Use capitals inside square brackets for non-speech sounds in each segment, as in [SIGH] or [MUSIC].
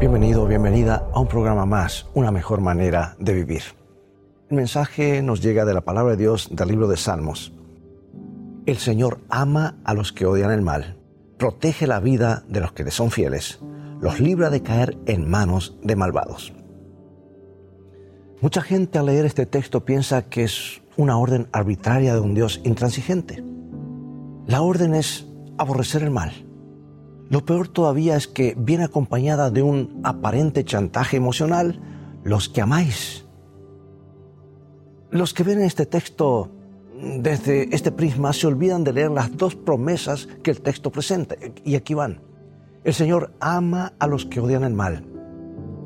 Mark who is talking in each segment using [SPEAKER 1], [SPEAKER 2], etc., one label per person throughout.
[SPEAKER 1] Bienvenido, bienvenida a un programa más, una mejor manera de vivir. El mensaje nos llega de la palabra de Dios del libro de Salmos. El Señor ama a los que odian el mal, protege la vida de los que le son fieles, los libra de caer en manos de malvados. Mucha gente al leer este texto piensa que es una orden arbitraria de un Dios intransigente. La orden es aborrecer el mal lo peor todavía es que viene acompañada de un aparente chantaje emocional, los que amáis. Los que ven este texto desde este prisma se olvidan de leer las dos promesas que el texto presenta. Y aquí van. El Señor ama a los que odian el mal,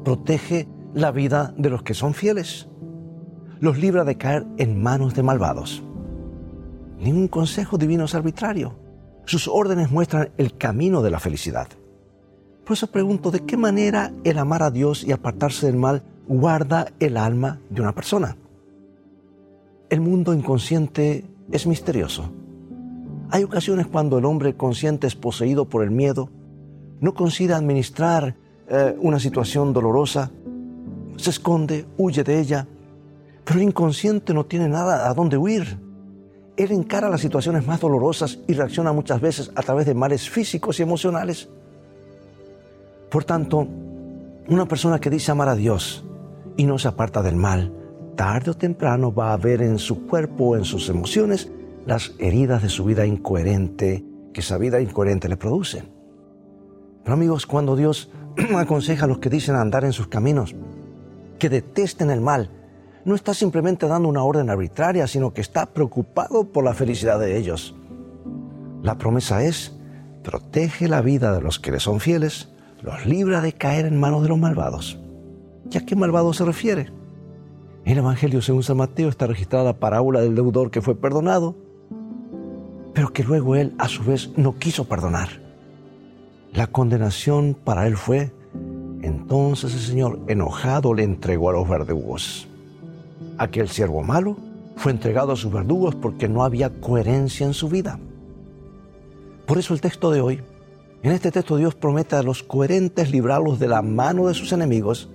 [SPEAKER 1] protege la vida de los que son fieles, los libra de caer en manos de malvados. Ningún consejo divino es arbitrario. Sus órdenes muestran el camino de la felicidad. Por eso pregunto, ¿de qué manera el amar a Dios y apartarse del mal guarda el alma de una persona? El mundo inconsciente es misterioso. Hay ocasiones cuando el hombre consciente es poseído por el miedo, no consigue administrar eh, una situación dolorosa, se esconde, huye de ella, pero el inconsciente no tiene nada a dónde huir él encara las situaciones más dolorosas y reacciona muchas veces a través de males físicos y emocionales. Por tanto, una persona que dice amar a Dios y no se aparta del mal, tarde o temprano va a ver en su cuerpo o en sus emociones las heridas de su vida incoherente que esa vida incoherente le produce. Pero amigos, cuando Dios [CLEARS THROAT] aconseja a los que dicen andar en sus caminos, que detesten el mal, no está simplemente dando una orden arbitraria, sino que está preocupado por la felicidad de ellos. La promesa es, protege la vida de los que le son fieles, los libra de caer en manos de los malvados. ¿Y a qué malvado se refiere? En el Evangelio según San Mateo está registrada la parábola del deudor que fue perdonado, pero que luego él a su vez no quiso perdonar. La condenación para él fue, entonces el Señor enojado le entregó a los verdugos. Aquel siervo malo fue entregado a sus verdugos porque no había coherencia en su vida. Por eso el texto de hoy, en este texto Dios promete a los coherentes librarlos de la mano de sus enemigos,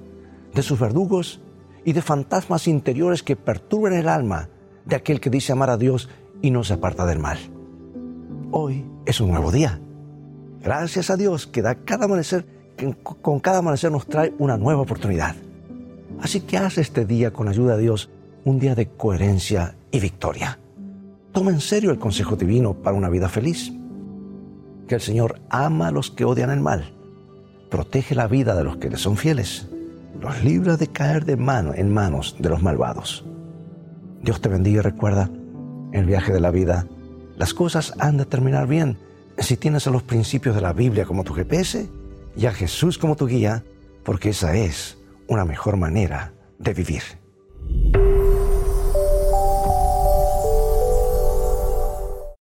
[SPEAKER 1] de sus verdugos y de fantasmas interiores que perturben el alma de aquel que dice amar a Dios y no se aparta del mal. Hoy es un nuevo día. Gracias a Dios que da cada amanecer, que con cada amanecer nos trae una nueva oportunidad. Así que haz este día con ayuda de Dios un día de coherencia y victoria. Toma en serio el consejo divino para una vida feliz. Que el Señor ama a los que odian el mal, protege la vida de los que le son fieles, los libra de caer de mano en manos de los malvados. Dios te bendiga y recuerda, el viaje de la vida, las cosas han de terminar bien si tienes a los principios de la Biblia como tu GPS y a Jesús como tu guía, porque esa es una mejor manera de vivir.